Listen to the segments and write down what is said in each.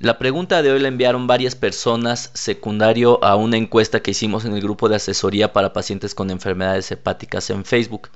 La pregunta de hoy la enviaron varias personas secundario a una encuesta que hicimos en el grupo de asesoría para pacientes con enfermedades hepáticas en Facebook.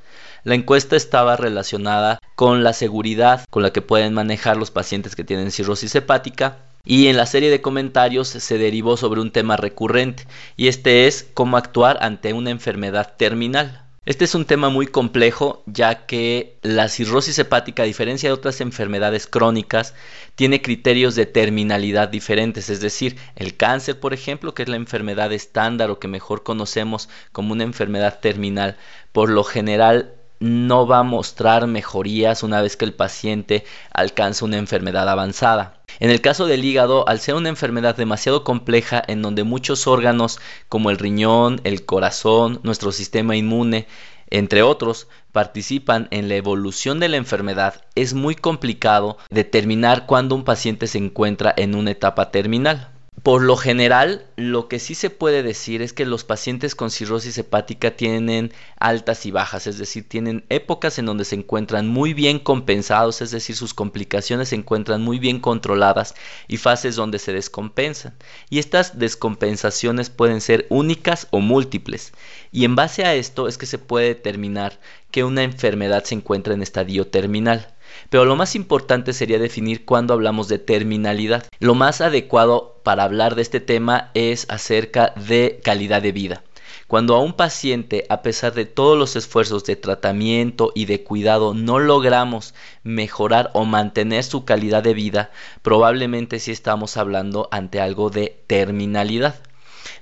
La encuesta estaba relacionada con la seguridad con la que pueden manejar los pacientes que tienen cirrosis hepática y en la serie de comentarios se derivó sobre un tema recurrente y este es cómo actuar ante una enfermedad terminal. Este es un tema muy complejo ya que la cirrosis hepática, a diferencia de otras enfermedades crónicas, tiene criterios de terminalidad diferentes, es decir, el cáncer, por ejemplo, que es la enfermedad estándar o que mejor conocemos como una enfermedad terminal, por lo general no va a mostrar mejorías una vez que el paciente alcanza una enfermedad avanzada. En el caso del hígado, al ser una enfermedad demasiado compleja en donde muchos órganos como el riñón, el corazón, nuestro sistema inmune, entre otros, participan en la evolución de la enfermedad, es muy complicado determinar cuándo un paciente se encuentra en una etapa terminal. Por lo general, lo que sí se puede decir es que los pacientes con cirrosis hepática tienen altas y bajas, es decir, tienen épocas en donde se encuentran muy bien compensados, es decir, sus complicaciones se encuentran muy bien controladas y fases donde se descompensan. Y estas descompensaciones pueden ser únicas o múltiples. Y en base a esto es que se puede determinar que una enfermedad se encuentra en estadio terminal. Pero lo más importante sería definir cuándo hablamos de terminalidad. Lo más adecuado para hablar de este tema es acerca de calidad de vida. Cuando a un paciente, a pesar de todos los esfuerzos de tratamiento y de cuidado, no logramos mejorar o mantener su calidad de vida, probablemente sí estamos hablando ante algo de terminalidad.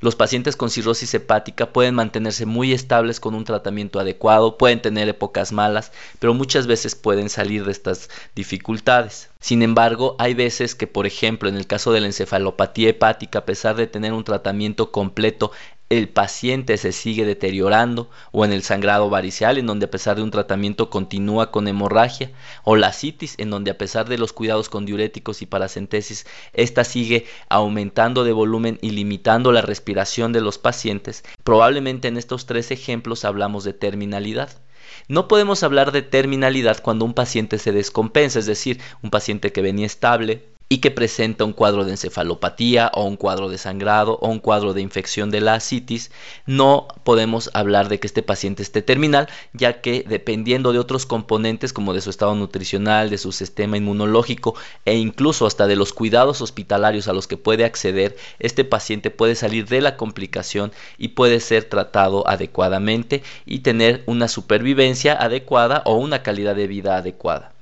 Los pacientes con cirrosis hepática pueden mantenerse muy estables con un tratamiento adecuado, pueden tener épocas malas, pero muchas veces pueden salir de estas dificultades. Sin embargo, hay veces que, por ejemplo, en el caso de la encefalopatía hepática, a pesar de tener un tratamiento completo, el paciente se sigue deteriorando, o en el sangrado varicial, en donde a pesar de un tratamiento continúa con hemorragia, o la citis, en donde a pesar de los cuidados con diuréticos y paracentesis, esta sigue aumentando de volumen y limitando la respiración de los pacientes. Probablemente en estos tres ejemplos hablamos de terminalidad. No podemos hablar de terminalidad cuando un paciente se descompensa, es decir, un paciente que venía estable, y que presenta un cuadro de encefalopatía o un cuadro de sangrado o un cuadro de infección de la asitis, no podemos hablar de que este paciente esté terminal, ya que dependiendo de otros componentes como de su estado nutricional, de su sistema inmunológico e incluso hasta de los cuidados hospitalarios a los que puede acceder, este paciente puede salir de la complicación y puede ser tratado adecuadamente y tener una supervivencia adecuada o una calidad de vida adecuada.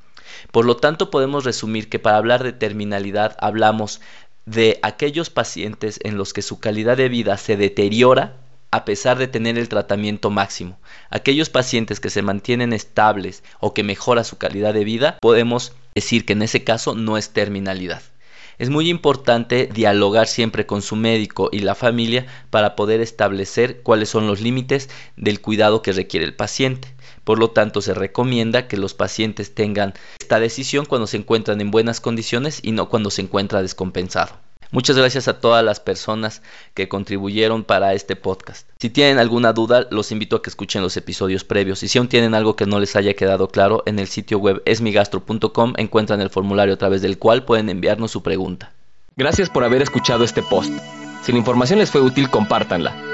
Por lo tanto, podemos resumir que para hablar de terminalidad hablamos de aquellos pacientes en los que su calidad de vida se deteriora a pesar de tener el tratamiento máximo. Aquellos pacientes que se mantienen estables o que mejora su calidad de vida, podemos decir que en ese caso no es terminalidad. Es muy importante dialogar siempre con su médico y la familia para poder establecer cuáles son los límites del cuidado que requiere el paciente. Por lo tanto, se recomienda que los pacientes tengan esta decisión cuando se encuentran en buenas condiciones y no cuando se encuentra descompensado. Muchas gracias a todas las personas que contribuyeron para este podcast. Si tienen alguna duda, los invito a que escuchen los episodios previos. Y si aún tienen algo que no les haya quedado claro, en el sitio web esmigastro.com encuentran el formulario a través del cual pueden enviarnos su pregunta. Gracias por haber escuchado este post. Si la información les fue útil, compártanla.